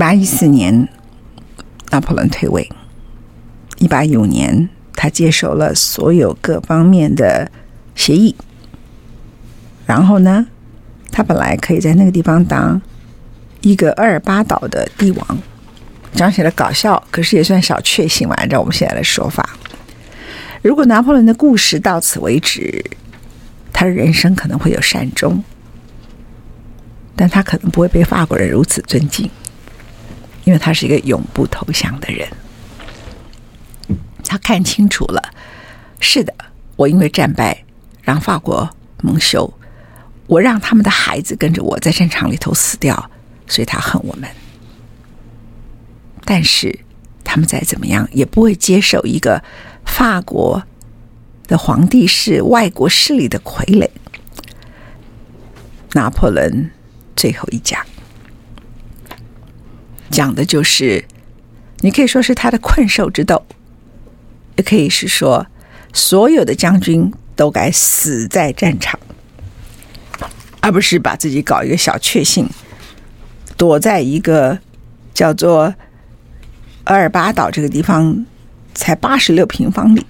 八一四年，拿破仑退位。一八一五年，他接受了所有各方面的协议。然后呢，他本来可以在那个地方当一个厄尔巴岛的帝王，讲起来搞笑，可是也算小确幸吧。按照我们现在的说法，如果拿破仑的故事到此为止，他的人生可能会有善终，但他可能不会被法国人如此尊敬。因为他是一个永不投降的人，他看清楚了，是的，我因为战败让法国蒙羞，我让他们的孩子跟着我在战场里头死掉，所以他恨我们。但是他们再怎么样也不会接受一个法国的皇帝是外国势力的傀儡。拿破仑最后一讲。讲的就是，你可以说是他的困兽之斗，也可以是说，所有的将军都该死在战场，而不是把自己搞一个小确幸，躲在一个叫做厄尔巴岛这个地方，才八十六平方里，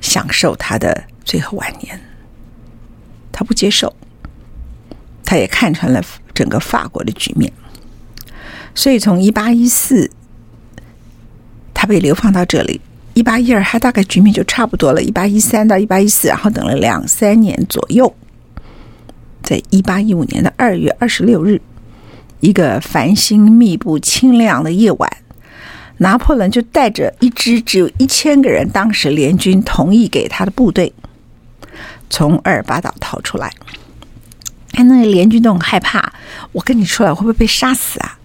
享受他的最后晚年。他不接受，他也看穿了整个法国的局面。所以，从一八一四，他被流放到这里；一八一二，他大概局面就差不多了；一八一三到一八一四，然后等了两三年左右，在一八一五年的二月二十六日，一个繁星密布、清亮的夜晚，拿破仑就带着一支只有一千个人，当时联军同意给他的部队，从厄尔巴岛逃出来。看那个联军都很害怕，我跟你出来会不会被杀死啊？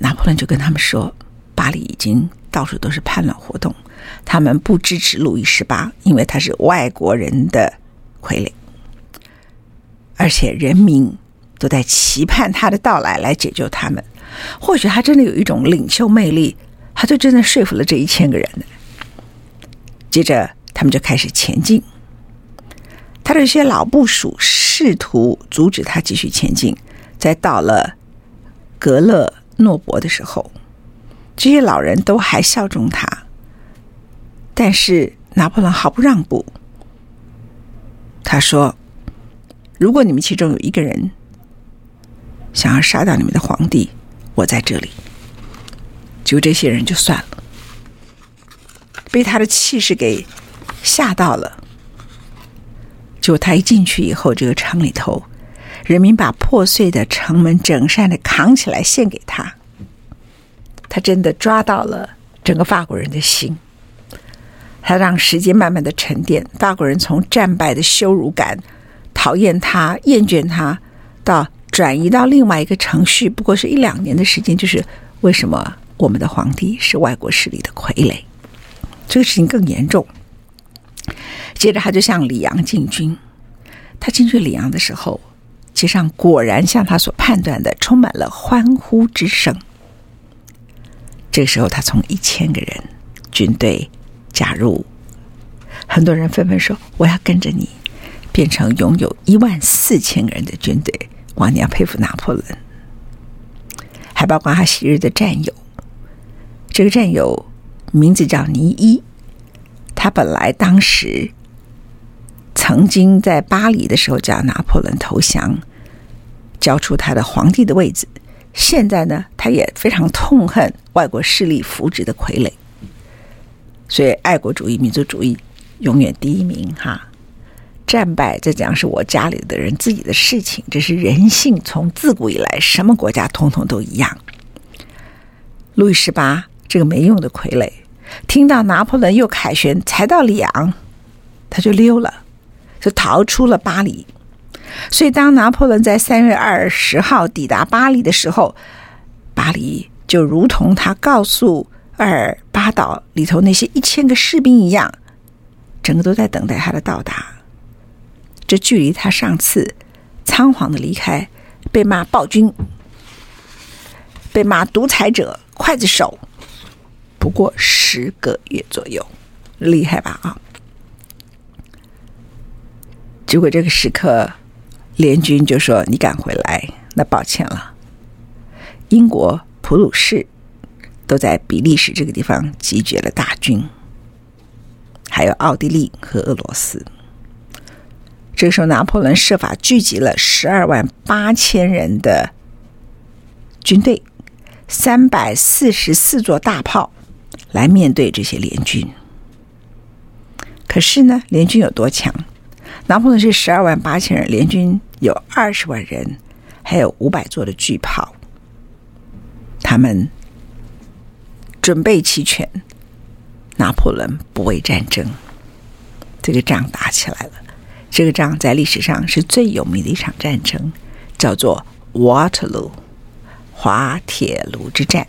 拿破仑就跟他们说：“巴黎已经到处都是叛乱活动，他们不支持路易十八，因为他是外国人的傀儡，而且人民都在期盼他的到来来解救他们。或许他真的有一种领袖魅力，他就真的说服了这一千个人。接着，他们就开始前进。他的一些老部属试图阻止他继续前进，再到了格勒。”诺伯的时候，这些老人都还效忠他，但是拿破仑毫不让步。他说：“如果你们其中有一个人想要杀掉你们的皇帝，我在这里。”就这些人就算了，被他的气势给吓到了。就他一进去以后，这个城里头。人民把破碎的城门整扇的扛起来献给他，他真的抓到了整个法国人的心。他让时间慢慢的沉淀，法国人从战败的羞辱感、讨厌他、厌倦他，到转移到另外一个程序，不过是一两年的时间。就是为什么我们的皇帝是外国势力的傀儡？这个事情更严重。接着他就向里昂进军，他进去里昂的时候。街上果然像他所判断的，充满了欢呼之声。这个时候，他从一千个人军队加入，很多人纷纷说：“我要跟着你。”变成拥有一万四千个人的军队。哇，你要佩服拿破仑。还包括他昔日的战友。这个战友名字叫尼伊，他本来当时曾经在巴黎的时候叫拿破仑投降，交出他的皇帝的位置。现在呢，他也非常痛恨外国势力扶植的傀儡，所以爱国主义、民族主义永远第一名哈。战败这讲是我家里的人自己的事情，这是人性，从自古以来什么国家通通都一样。路易十八这个没用的傀儡，听到拿破仑又凯旋才到里昂，他就溜了，就逃出了巴黎。所以当拿破仑在三月二十号抵达巴黎的时候，巴黎就如同他告诉厄尔巴岛里头那些一千个士兵一样，整个都在等待他的到达。这距离他上次仓皇的离开，被骂暴君、被骂独裁者、刽子手，不过十个月左右，厉害吧？啊！结果这个时刻，联军就说：“你敢回来，那抱歉了。”英国、普鲁士都在比利时这个地方集结了大军，还有奥地利和俄罗斯。这个时候，拿破仑设法聚集了十二万八千人的军队，三百四十四座大炮来面对这些联军。可是呢，联军有多强？拿破仑是十二万八千人，联军有二十万人，还有五百座的巨炮，他们准备齐全。拿破仑不畏战争，这个仗打起来了。这个仗在历史上是最有名的一场战争，叫做 Waterloo，滑铁卢之战。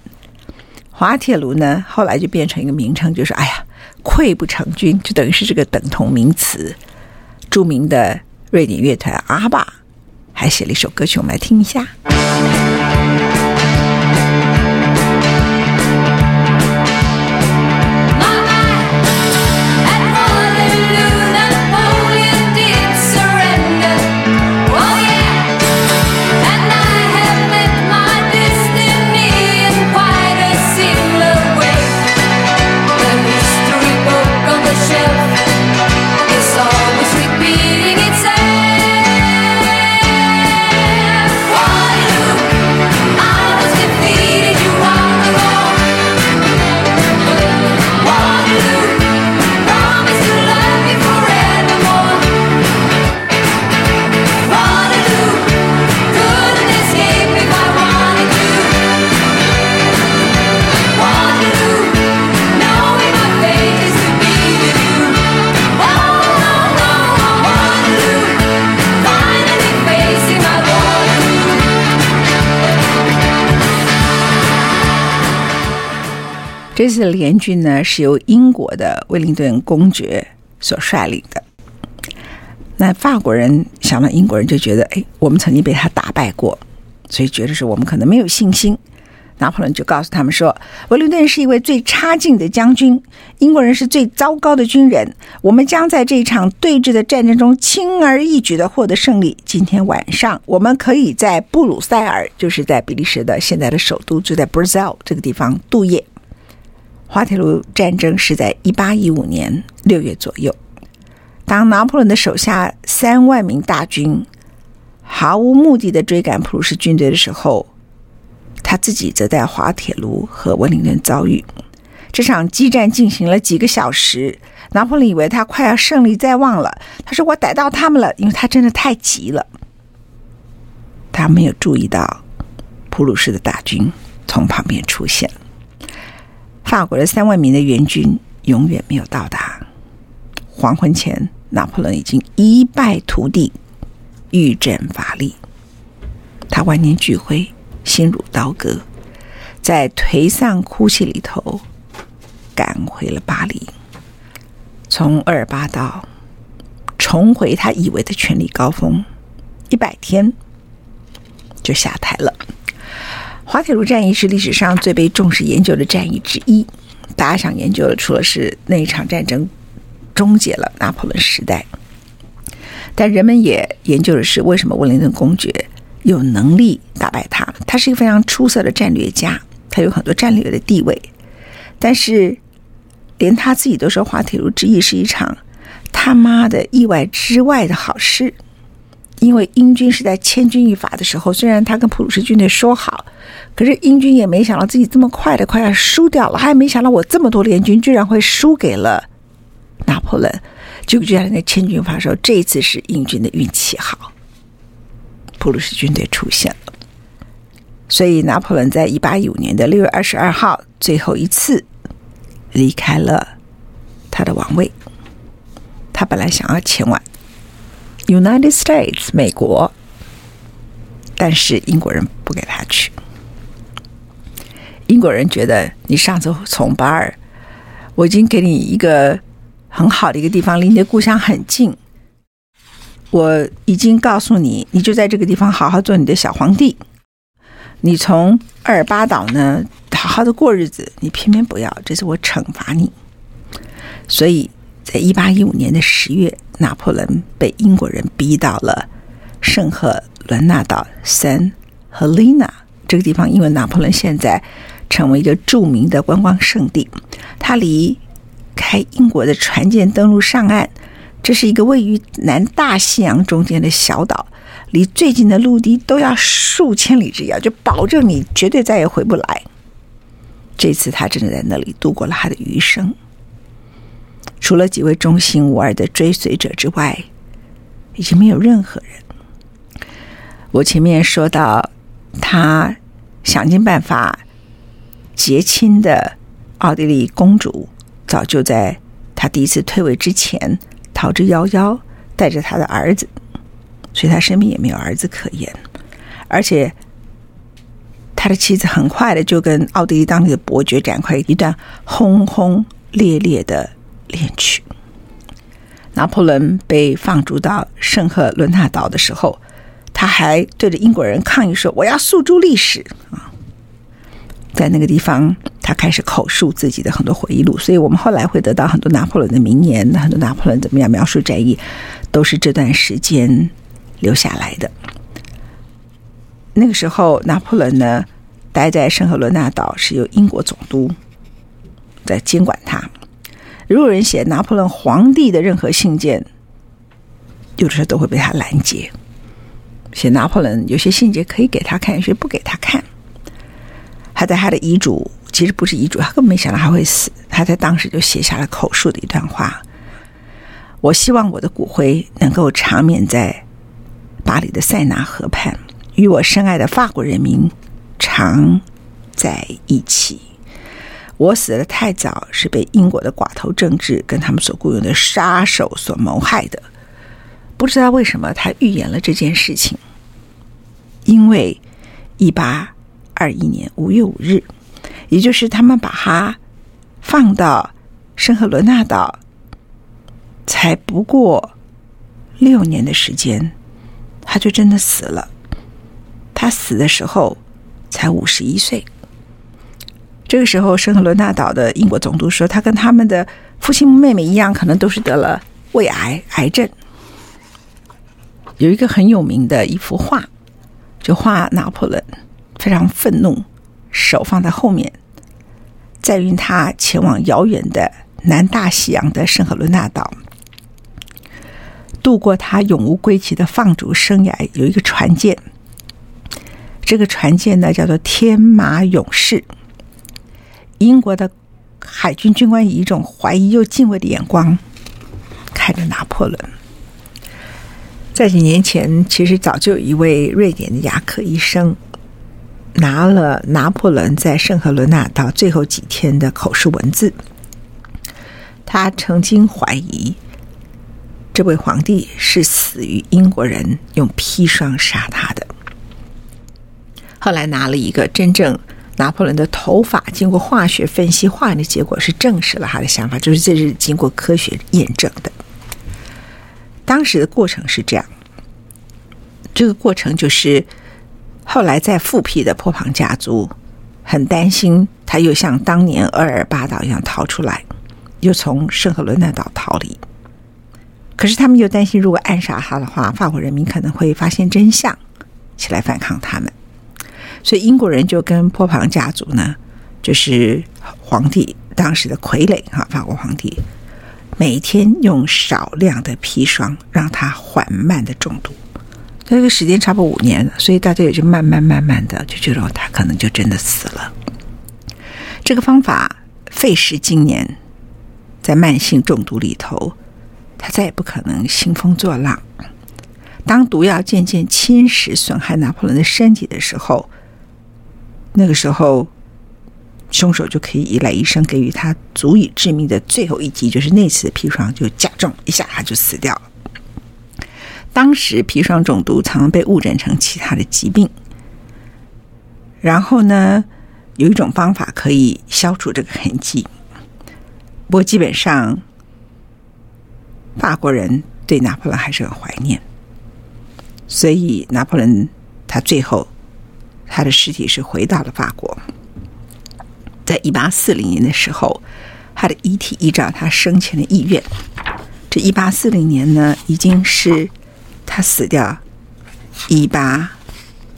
滑铁卢呢，后来就变成一个名称，就是哎呀，溃不成军，就等于是这个等同名词。著名的瑞典乐团阿爸还写了一首歌曲，我们来听一下。这次联军呢，是由英国的威灵顿公爵所率领的。那法国人想到英国人就觉得，哎，我们曾经被他打败过，所以觉得是我们可能没有信心。拿破仑就告诉他们说，威灵顿是一位最差劲的将军，英国人是最糟糕的军人。我们将在这场对峙的战争中轻而易举地获得胜利。今天晚上，我们可以在布鲁塞尔，就是在比利时的现在的首都，就在 Brussels 这个地方度夜。滑铁卢战争是在一八一五年六月左右，当拿破仑的手下三万名大军毫无目的的追赶普鲁士军队的时候，他自己则在滑铁卢和温灵顿遭遇。这场激战进行了几个小时，拿破仑以为他快要胜利在望了。他说：“我逮到他们了，因为他真的太急了。”他没有注意到普鲁士的大军从旁边出现。法国的三万名的援军永远没有到达。黄昏前，拿破仑已经一败涂地，郁症乏力。他万念俱灰，心如刀割，在颓丧哭泣里头赶回了巴黎。从厄尔巴岛重回他以为的权力高峰，一百天就下台了。滑铁卢战役是历史上最被重视研究的战役之一。大家想研究的，除了是那一场战争终结了拿破仑时代，但人们也研究的是为什么威灵顿公爵有能力打败他。他是一个非常出色的战略家，他有很多战略的地位，但是连他自己都说滑铁卢之役是一场他妈的意外之外的好事。因为英军是在千钧一发的时候，虽然他跟普鲁士军队说好，可是英军也没想到自己这么快的快要输掉了，还没想到我这么多联军居然会输给了拿破仑。结果就在千钧一发的时候，这一次是英军的运气好，普鲁士军队出现了，所以拿破仑在一八一五年的六月二十二号最后一次离开了他的王位，他本来想要前往。United States，美国，但是英国人不给他去。英国人觉得你上次从巴尔，我已经给你一个很好的一个地方，离你的故乡很近。我已经告诉你，你就在这个地方好好做你的小皇帝。你从厄尔巴岛呢，好好的过日子，你偏偏不要，这是我惩罚你。所以。在一八一五年的十月，拿破仑被英国人逼到了圣赫伦纳岛 （San Helena） 这个地方，因为拿破仑现在成为一个著名的观光胜地，它离开英国的船舰登陆上岸，这是一个位于南大西洋中间的小岛，离最近的陆地都要数千里之遥，就保证你绝对再也回不来。这次他真的在那里度过了他的余生。除了几位忠心无二的追随者之外，已经没有任何人。我前面说到，他想尽办法结亲的奥地利公主，早就在他第一次退位之前逃之夭夭，带着他的儿子，所以他身边也没有儿子可言。而且，他的妻子很快的就跟奥地利当地的伯爵展开一段轰轰烈烈的。恋曲。拿破仑被放逐到圣赫伦纳岛的时候，他还对着英国人抗议说：“我要诉诸历史啊！”在那个地方，他开始口述自己的很多回忆录，所以我们后来会得到很多拿破仑的名言，很多拿破仑怎么样描述战役，都是这段时间留下来的。那个时候，拿破仑呢，待在圣赫伦纳岛，是由英国总督在监管他。如果人写拿破仑皇帝的任何信件，有的时候都会被他拦截。写拿破仑有些信件可以给他看，有些不给他看。他在他的遗嘱，其实不是遗嘱，他根本没想到他会死。他在当时就写下了口述的一段话：“我希望我的骨灰能够长眠在巴黎的塞纳河畔，与我深爱的法国人民常在一起。”我死的太早，是被英国的寡头政治跟他们所雇佣的杀手所谋害的。不知道为什么他预言了这件事情，因为一八二一年五月五日，也就是他们把他放到圣赫伦纳岛，才不过六年的时间，他就真的死了。他死的时候才五十一岁。这个时候，圣赫伦纳岛的英国总督说，他跟他们的父亲妹妹一样，可能都是得了胃癌癌症。有一个很有名的一幅画，就画拿破仑非常愤怒，手放在后面，载运他前往遥远的南大西洋的圣赫伦纳岛，度过他永无归期的放逐生涯。有一个船舰，这个船舰呢叫做天马勇士。英国的海军军官以一种怀疑又敬畏的眼光看着拿破仑。在几年前，其实早就有一位瑞典的牙科医生拿了拿破仑在圣赫伦纳岛最后几天的口述文字。他曾经怀疑这位皇帝是死于英国人用砒霜杀他的。后来拿了一个真正。拿破仑的头发经过化学分析，化验的结果是证实了他的想法，就是这是经过科学验证的。当时的过程是这样，这个过程就是后来在复辟的波旁家族很担心他又像当年厄尔巴岛一样逃出来，又从圣赫伦纳岛逃离。可是他们又担心，如果暗杀他的话，法国人民可能会发现真相，起来反抗他们。所以英国人就跟波旁家族呢，就是皇帝当时的傀儡哈，法国皇帝，每天用少量的砒霜让他缓慢的中毒。这个时间差不多五年，所以大家也就慢慢慢慢的就觉得他可能就真的死了。这个方法费时经年，在慢性中毒里头，他再也不可能兴风作浪。当毒药渐渐侵蚀损害拿破仑的身体的时候，那个时候，凶手就可以依赖医生给予他足以致命的最后一击，就是那次的砒霜就加重一下，他就死掉了。当时砒霜中毒常常被误诊成其他的疾病，然后呢，有一种方法可以消除这个痕迹。不过基本上，法国人对拿破仑还是很怀念，所以拿破仑他最后他的尸体是回到了法国。在一八四零年的时候，他的遗体依照他生前的意愿，这一八四零年呢，已经是。他死掉，一八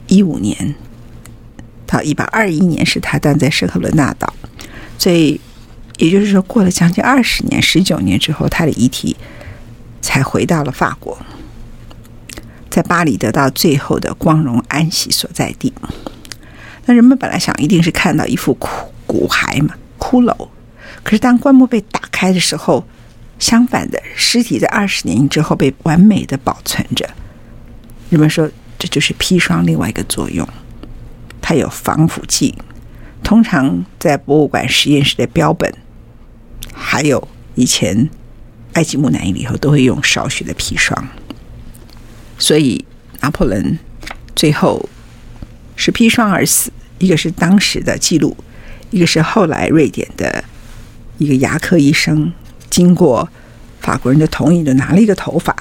一五年到一八二一年是他诞在圣赫伦纳岛，所以也就是说过了将近二十年，十九年之后，他的遗体才回到了法国，在巴黎得到最后的光荣安息所在地。那人们本来想一定是看到一副骨骨骸嘛，骷髅，可是当棺木被打开的时候。相反的，尸体在二十年之后被完美的保存着。人们说，这就是砒霜另外一个作用，它有防腐剂。通常在博物馆实验室的标本，还有以前埃及木乃伊里头都会用少许的砒霜。所以拿破仑最后是砒霜而死，一个是当时的记录，一个是后来瑞典的一个牙科医生。经过法国人的同意，就拿了一个头发，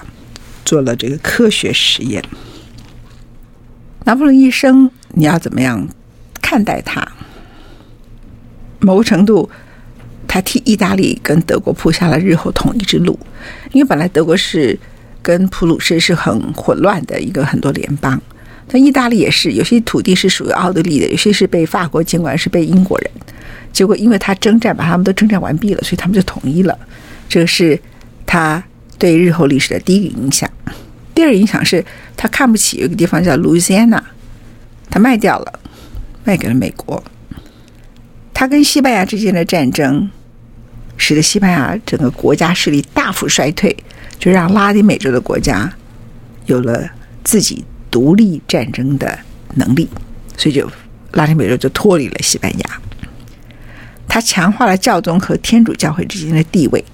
做了这个科学实验。拿破仑一生，你要怎么样看待他？某个程度，他替意大利跟德国铺下了日后统一之路。因为本来德国是跟普鲁士是很混乱的一个很多联邦，但意大利也是有些土地是属于奥地利的，有些是被法国监管，是被英国人。结果因为他征战把他们都征战完毕了，所以他们就统一了。这是他对日后历史的第一个影响。第二个影响是他看不起有一个地方叫路易斯安那，他卖掉了，卖给了美国。他跟西班牙之间的战争，使得西班牙整个国家势力大幅衰退，就让拉丁美洲的国家有了自己独立战争的能力，所以就拉丁美洲就脱离了西班牙。他强化了教宗和天主教会之间的地位。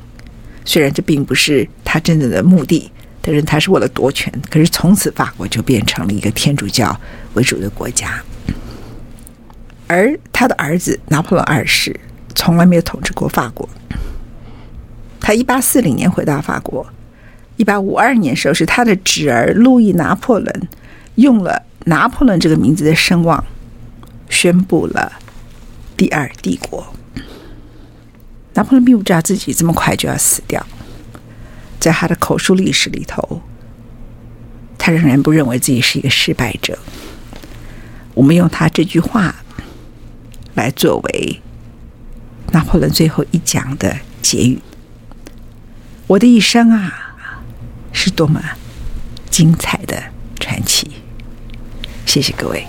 虽然这并不是他真正的目的，但是他是为了夺权。可是从此法国就变成了一个天主教为主的国家，而他的儿子拿破仑二世从来没有统治过法国。他一八四零年回到法国，一八五二年时候是他的侄儿路易拿破仑用了拿破仑这个名字的声望，宣布了第二帝国。拿破仑并不知道自己这么快就要死掉，在他的口述历史里头，他仍然不认为自己是一个失败者。我们用他这句话来作为拿破仑最后一讲的结语：我的一生啊，是多么精彩的传奇！谢谢各位。